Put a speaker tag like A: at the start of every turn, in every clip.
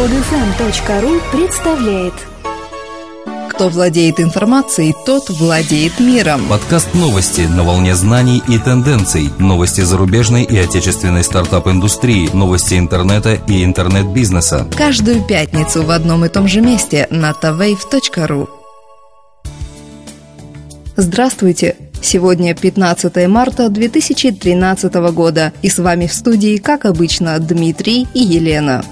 A: Подфм.ру представляет
B: Кто владеет информацией, тот владеет миром.
C: Подкаст новости на волне знаний и тенденций. Новости зарубежной и отечественной стартап-индустрии. Новости интернета и интернет-бизнеса.
B: Каждую пятницу в одном и том же месте на tawave.ru Здравствуйте! Сегодня 15 марта 2013 года, и с вами в студии, как обычно, Дмитрий и Елена.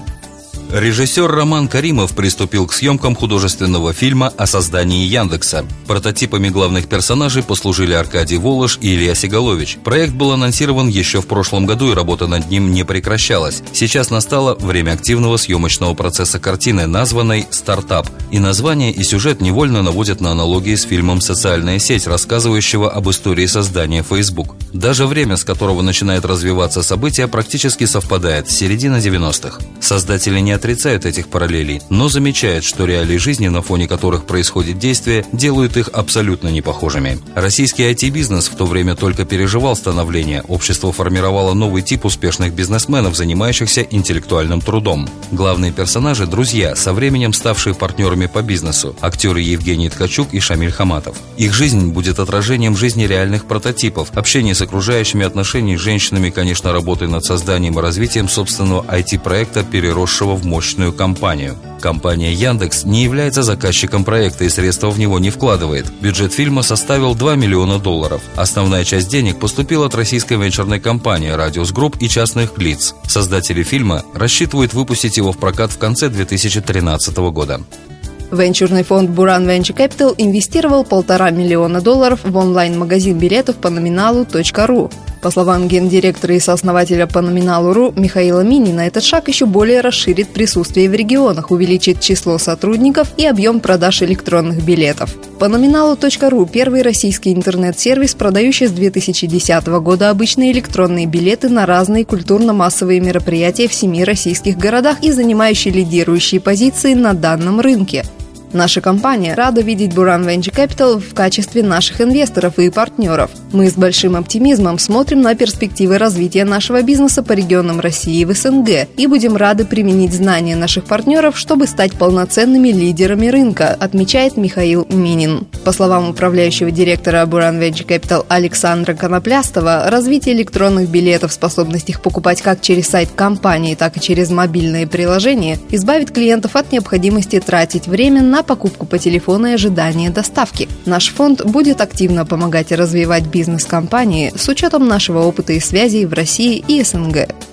C: Режиссер Роман Каримов приступил к съемкам художественного фильма о создании Яндекса. Прототипами главных персонажей послужили Аркадий Волош и Илья Сигалович. Проект был анонсирован еще в прошлом году, и работа над ним не прекращалась. Сейчас настало время активного съемочного процесса картины, названной «Стартап». И название, и сюжет невольно наводят на аналогии с фильмом «Социальная сеть», рассказывающего об истории создания Facebook. Даже время, с которого начинает развиваться событие, практически совпадает – середина 90-х. Создатели не отрицают этих параллелей, но замечают, что реалии жизни, на фоне которых происходит действие, делают их абсолютно не похожими. Российский IT-бизнес в то время только переживал становление, общество формировало новый тип успешных бизнесменов, занимающихся интеллектуальным трудом. Главные персонажи – друзья, со временем ставшие партнерами по бизнесу, актеры Евгений Ткачук и Шамиль Хаматов. Их жизнь будет отражением жизни реальных прототипов, общение с окружающими, отношений с женщинами, конечно, работы над созданием и развитием собственного IT-проекта, переросшего в мощную компанию. Компания Яндекс не является заказчиком проекта и средства в него не вкладывает. Бюджет фильма составил 2 миллиона долларов. Основная часть денег поступила от российской венчурной компании «Радиус Групп» и частных лиц. Создатели фильма рассчитывают выпустить его в прокат в конце 2013 года.
B: Венчурный фонд Буран Venture Capital инвестировал полтора миллиона долларов в онлайн-магазин билетов по номиналу .ру. По словам гендиректора и сооснователя по номиналу.ру Михаила Минина, этот шаг еще более расширит присутствие в регионах, увеличит число сотрудников и объем продаж электронных билетов. По номиналу.ру первый российский интернет-сервис, продающий с 2010 года обычные электронные билеты на разные культурно-массовые мероприятия в семи российских городах и занимающий лидирующие позиции на данном рынке. Наша компания рада видеть Буран Venture Capital в качестве наших инвесторов и партнеров. Мы с большим оптимизмом смотрим на перспективы развития нашего бизнеса по регионам России и в СНГ и будем рады применить знания наших партнеров, чтобы стать полноценными лидерами рынка, отмечает Михаил Минин. По словам управляющего директора Буран Venture Capital Александра Коноплястова, развитие электронных билетов, способность их покупать как через сайт компании, так и через мобильные приложения, избавит клиентов от необходимости тратить время на на покупку по телефону и ожидание доставки. Наш фонд будет активно помогать развивать бизнес компании с учетом нашего опыта и связей в России и СНГ.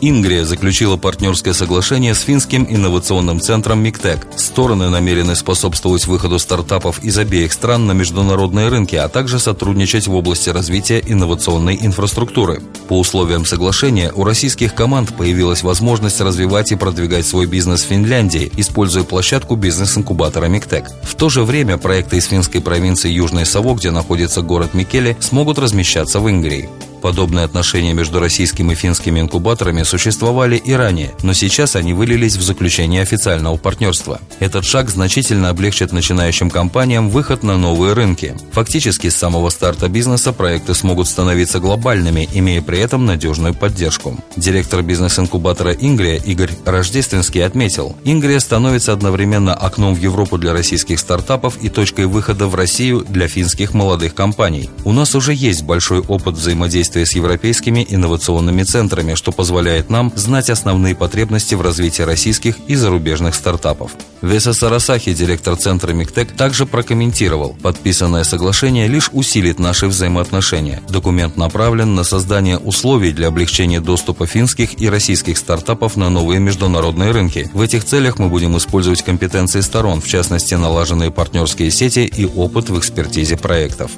C: Ингрия заключила партнерское соглашение с финским инновационным центром МИКТЕК. Стороны намерены способствовать выходу стартапов из обеих стран на международные рынки, а также сотрудничать в области развития инновационной инфраструктуры. По условиям соглашения у российских команд появилась возможность развивать и продвигать свой бизнес в Финляндии, используя площадку бизнес-инкубатора МИКТЕК. В то же время проекты из финской провинции Южной Саво, где находится город Микеле, смогут размещаться в Ингрии. Подобные отношения между российскими и финскими инкубаторами существовали и ранее, но сейчас они вылились в заключение официального партнерства. Этот шаг значительно облегчит начинающим компаниям выход на новые рынки. Фактически с самого старта бизнеса проекты смогут становиться глобальными, имея при этом надежную поддержку. Директор бизнес-инкубатора «Ингрия» Игорь Рождественский отметил, «Ингрия становится одновременно окном в Европу для российских стартапов и точкой выхода в Россию для финских молодых компаний. У нас уже есть большой опыт взаимодействия взаимодействия с европейскими инновационными центрами, что позволяет нам знать основные потребности в развитии российских и зарубежных стартапов. Веса Сарасахи, директор центра МИКТЕК, также прокомментировал, подписанное соглашение лишь усилит наши взаимоотношения. Документ направлен на создание условий для облегчения доступа финских и российских стартапов на новые международные рынки. В этих целях мы будем использовать компетенции сторон, в частности налаженные партнерские сети и опыт в экспертизе проектов.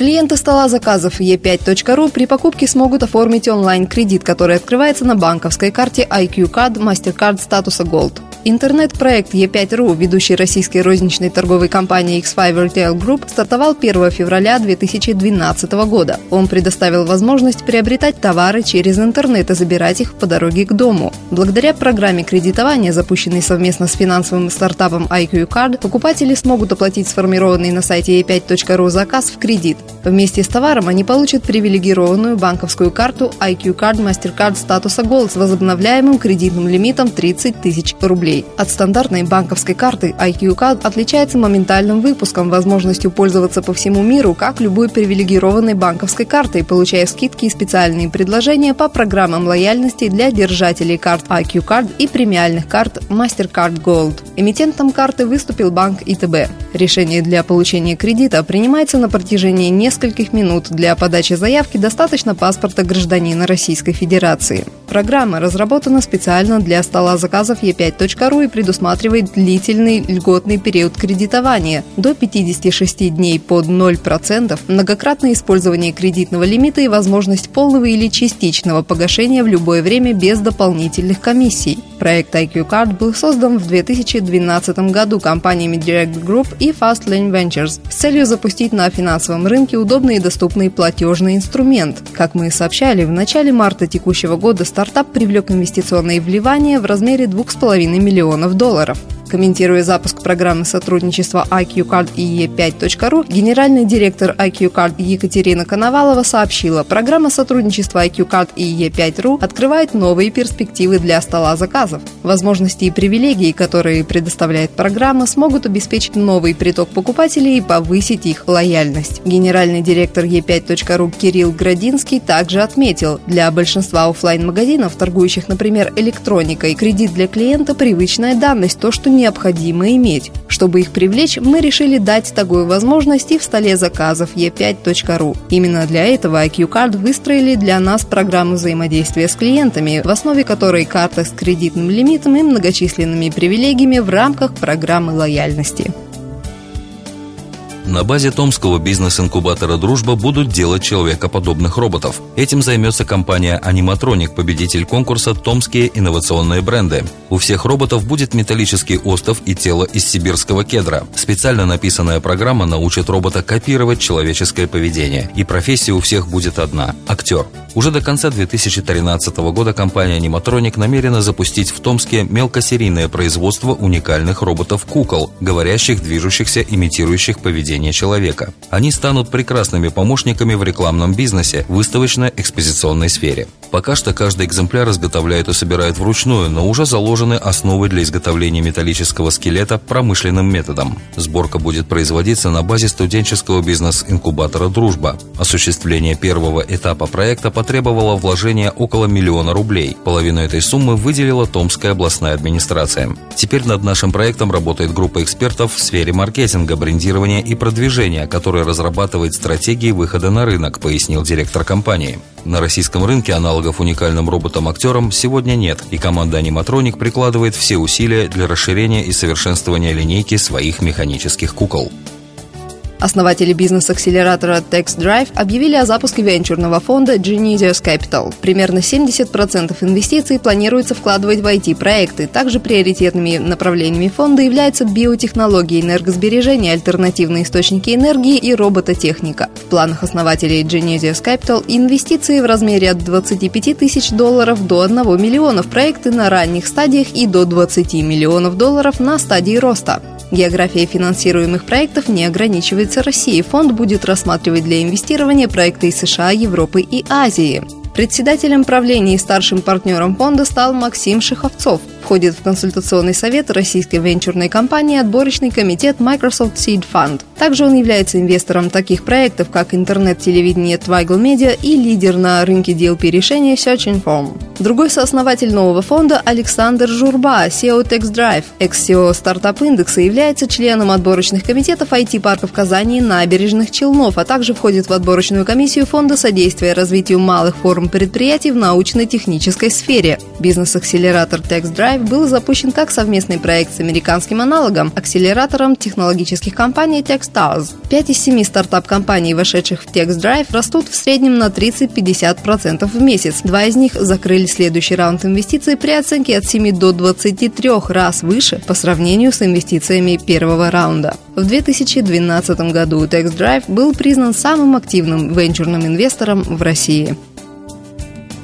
B: Клиенты стола заказов e5.ru при покупке смогут оформить онлайн-кредит, который открывается на банковской карте IQ Card MasterCard статуса Gold. Интернет-проект E5.ru, ведущий российской розничной торговой компании X5 Retail Group, стартовал 1 февраля 2012 года. Он предоставил возможность приобретать товары через интернет и забирать их по дороге к дому. Благодаря программе кредитования, запущенной совместно с финансовым стартапом IQ Card, покупатели смогут оплатить сформированный на сайте e5.ru заказ в кредит. Вместе с товаром они получат привилегированную банковскую карту IQ Card MasterCard статуса Gold с возобновляемым кредитным лимитом 30 тысяч рублей. От стандартной банковской карты IQ Card отличается моментальным выпуском, возможностью пользоваться по всему миру, как любой привилегированной банковской картой, получая скидки и специальные предложения по программам лояльности для держателей карт IQ Card и премиальных карт MasterCard Gold. Эмитентом карты выступил банк ИТБ. Решение для получения кредита принимается на протяжении нескольких минут. Для подачи заявки достаточно паспорта гражданина Российской Федерации. Программа разработана специально для стола заказов e5.ru и предусматривает длительный льготный период кредитования до 56 дней под 0%, многократное использование кредитного лимита и возможность полного или частичного погашения в любое время без дополнительных комиссий. Проект IQ Card был создан в 2012 году компаниями Direct Group и Fastlane Ventures с целью запустить на финансовом рынке удобный и доступный платежный инструмент. Как мы сообщали, в начале марта текущего года стартап привлек инвестиционные вливания в размере 2,5 миллионов долларов. Комментируя запуск программы сотрудничества IQ Card и E5.ru, генеральный директор IQ Card Екатерина Коновалова сообщила, программа сотрудничества IQ Card и E5.ru открывает новые перспективы для стола заказов. Возможности и привилегии, которые предоставляет программа, смогут обеспечить новый приток покупателей и повысить их лояльность. Генеральный директор E5.ru Кирилл Градинский также отметил, для большинства офлайн магазинов торгующих, например, электроникой, кредит для клиента – привычная данность, то, что не необходимо иметь. Чтобы их привлечь, мы решили дать такую возможность и в столе заказов e5.ru. Именно для этого IQ Card выстроили для нас программу взаимодействия с клиентами, в основе которой карта с кредитным лимитом и многочисленными привилегиями в рамках программы лояльности.
C: На базе томского бизнес-инкубатора «Дружба» будут делать человекоподобных роботов. Этим займется компания «Аниматроник», победитель конкурса «Томские инновационные бренды». У всех роботов будет металлический остов и тело из сибирского кедра. Специально написанная программа научит робота копировать человеческое поведение. И профессия у всех будет одна – актер. Уже до конца 2013 года компания «Аниматроник» намерена запустить в Томске мелкосерийное производство уникальных роботов-кукол, говорящих, движущихся, имитирующих поведение человека. Они станут прекрасными помощниками в рекламном бизнесе, выставочно-экспозиционной сфере. Пока что каждый экземпляр изготовляют и собирают вручную, но уже заложены основы для изготовления металлического скелета промышленным методом. Сборка будет производиться на базе студенческого бизнес-инкубатора «Дружба». Осуществление первого этапа проекта потребовало вложения около миллиона рублей. Половину этой суммы выделила Томская областная администрация. Теперь над нашим проектом работает группа экспертов в сфере маркетинга, брендирования и продвижения, которая разрабатывает стратегии выхода на рынок, пояснил директор компании. На российском рынке аналогов уникальным роботам-актерам сегодня нет, и команда «Аниматроник» прикладывает все усилия для расширения и совершенствования линейки своих механических кукол.
B: Основатели бизнес-акселератора TextDrive объявили о запуске венчурного фонда Genius Capital. Примерно 70% инвестиций планируется вкладывать в IT-проекты. Также приоритетными направлениями фонда являются биотехнологии, энергосбережения, альтернативные источники энергии и робототехника. В планах основателей Genius Capital инвестиции в размере от 25 тысяч долларов до 1 миллиона в проекты на ранних стадиях и до 20 миллионов долларов на стадии роста. География финансируемых проектов не ограничивается Россией. Фонд будет рассматривать для инвестирования проекты из США, Европы и Азии. Председателем правления и старшим партнером фонда стал Максим Шиховцов. Входит в консультационный совет российской венчурной компании отборочный комитет Microsoft Seed Fund. Также он является инвестором таких проектов, как интернет-телевидение Twigel Media и лидер на рынке DLP решения Search Inform. Другой сооснователь нового фонда Александр Журба, SEO TextDrive. Экс-SEO стартап индекса является членом отборочных комитетов IT-парков Казани и набережных Челнов, а также входит в отборочную комиссию фонда содействия развитию малых форм предприятий в научно-технической сфере. Бизнес-акселератор TextDrive Drive был запущен как совместный проект с американским аналогом, акселератором технологических компаний Techstars. Пять из семи стартап-компаний, вошедших в TextDrive, растут в среднем на 30-50% в месяц. Два из них закрыли следующий раунд инвестиций при оценке от 7 до 23 раз выше по сравнению с инвестициями первого раунда. В 2012 году TextDrive был признан самым активным венчурным инвестором в России.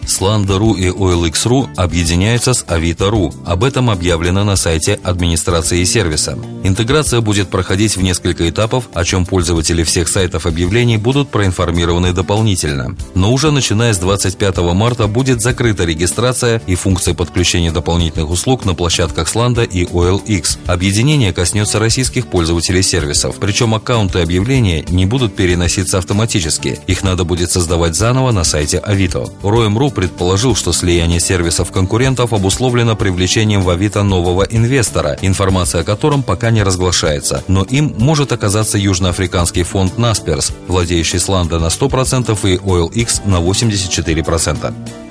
C: Сланда.ру и OLX.ru объединяются с Авито.ру. Об этом объявлено на сайте администрации сервиса. Интеграция будет проходить в несколько этапов, о чем пользователи всех сайтов объявлений будут проинформированы дополнительно. Но уже начиная с 25 марта будет закрыта регистрация и функция подключения дополнительных услуг на площадках Сланда и OLX. Объединение коснется российских пользователей сервисов, причем аккаунты объявления не будут переноситься автоматически. Их надо будет создавать заново на сайте Авито. Роем.ру предположил, что слияние сервисов конкурентов обусловлено привлечением в Авито нового инвестора, информация о котором пока не разглашается, но им может оказаться южноафриканский фонд Насперс, владеющий Сланда на 100% и OLX на 84%.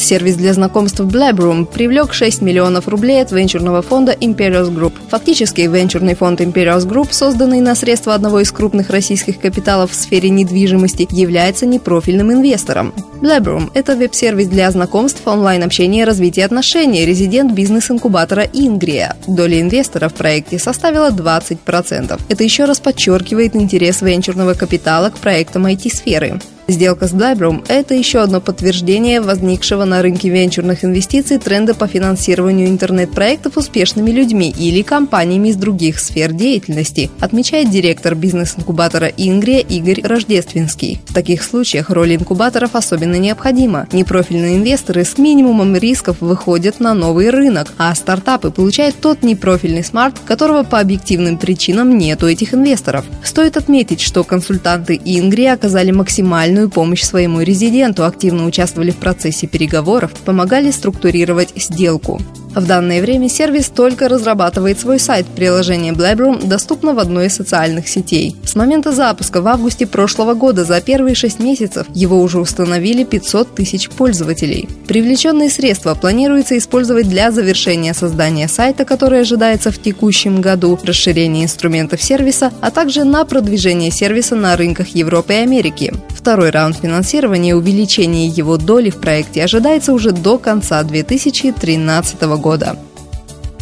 B: Сервис для знакомств Blabroom привлек 6 миллионов рублей от венчурного фонда Imperials Group. Фактически, венчурный фонд Imperials Group, созданный на средства одного из крупных российских капиталов в сфере недвижимости, является непрофильным инвестором. Blabroom – это веб-сервис для знакомств, онлайн-общения и развития отношений, резидент бизнес-инкубатора Ингрия. Доля инвестора в проекте составила 20%. Это еще раз подчеркивает интерес венчурного капитала к проектам IT-сферы. Сделка с Blabroom – это еще одно подтверждение возникшего на рынке венчурных инвестиций тренда по финансированию интернет-проектов успешными людьми или компаниями из других сфер деятельности, отмечает директор бизнес-инкубатора Ингрия Игорь Рождественский. В таких случаях роль инкубаторов особенно необходима. Непрофильные инвесторы с минимумом рисков выходят на новый рынок, а стартапы получают тот непрофильный смарт, которого по объективным причинам нет у этих инвесторов. Стоит отметить, что консультанты Ингрия оказали максимальную реальную помощь своему резиденту, активно участвовали в процессе переговоров, помогали структурировать сделку. В данное время сервис только разрабатывает свой сайт. Приложение Blabroom доступно в одной из социальных сетей. С момента запуска в августе прошлого года за первые 6 месяцев его уже установили 500 тысяч пользователей. Привлеченные средства планируется использовать для завершения создания сайта, который ожидается в текущем году, расширения инструментов сервиса, а также на продвижение сервиса на рынках Европы и Америки. Второй раунд финансирования и увеличение его доли в проекте ожидается уже до конца 2013 года года.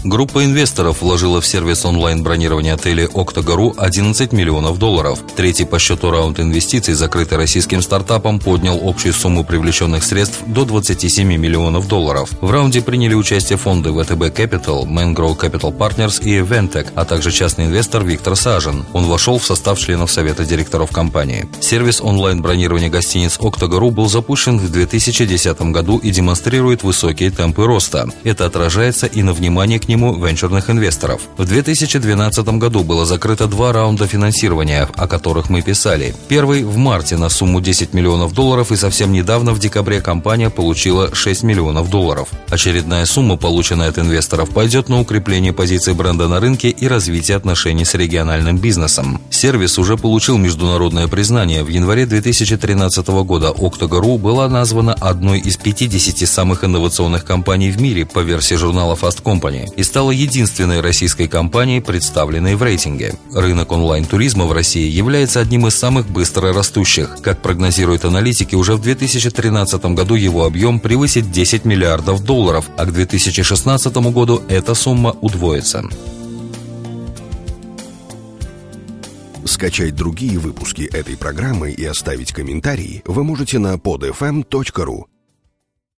C: Группа инвесторов вложила в сервис онлайн-бронирования отелей «Октогору» 11 миллионов долларов. Третий по счету раунд инвестиций, закрытый российским стартапом, поднял общую сумму привлеченных средств до 27 миллионов долларов. В раунде приняли участие фонды ВТБ Capital, Mangrow Capital Partners и Eventec, а также частный инвестор Виктор Сажен. Он вошел в состав членов Совета директоров компании. Сервис онлайн-бронирования гостиниц «Октогору» был запущен в 2010 году и демонстрирует высокие темпы роста. Это отражается и на внимание к нему венчурных инвесторов. В 2012 году было закрыто два раунда финансирования, о которых мы писали. Первый в марте на сумму 10 миллионов долларов и совсем недавно в декабре компания получила 6 миллионов долларов. Очередная сумма, полученная от инвесторов, пойдет на укрепление позиции бренда на рынке и развитие отношений с региональным бизнесом. Сервис уже получил международное признание. В январе 2013 года Octogo.ru была названа одной из 50 самых инновационных компаний в мире по версии журнала Fast Company и стала единственной российской компанией, представленной в рейтинге. Рынок онлайн-туризма в России является одним из самых быстро растущих. Как прогнозируют аналитики, уже в 2013 году его объем превысит 10 миллиардов долларов, а к 2016 году эта сумма удвоится.
A: Скачать другие выпуски этой программы и оставить комментарии вы можете на podfm.ru.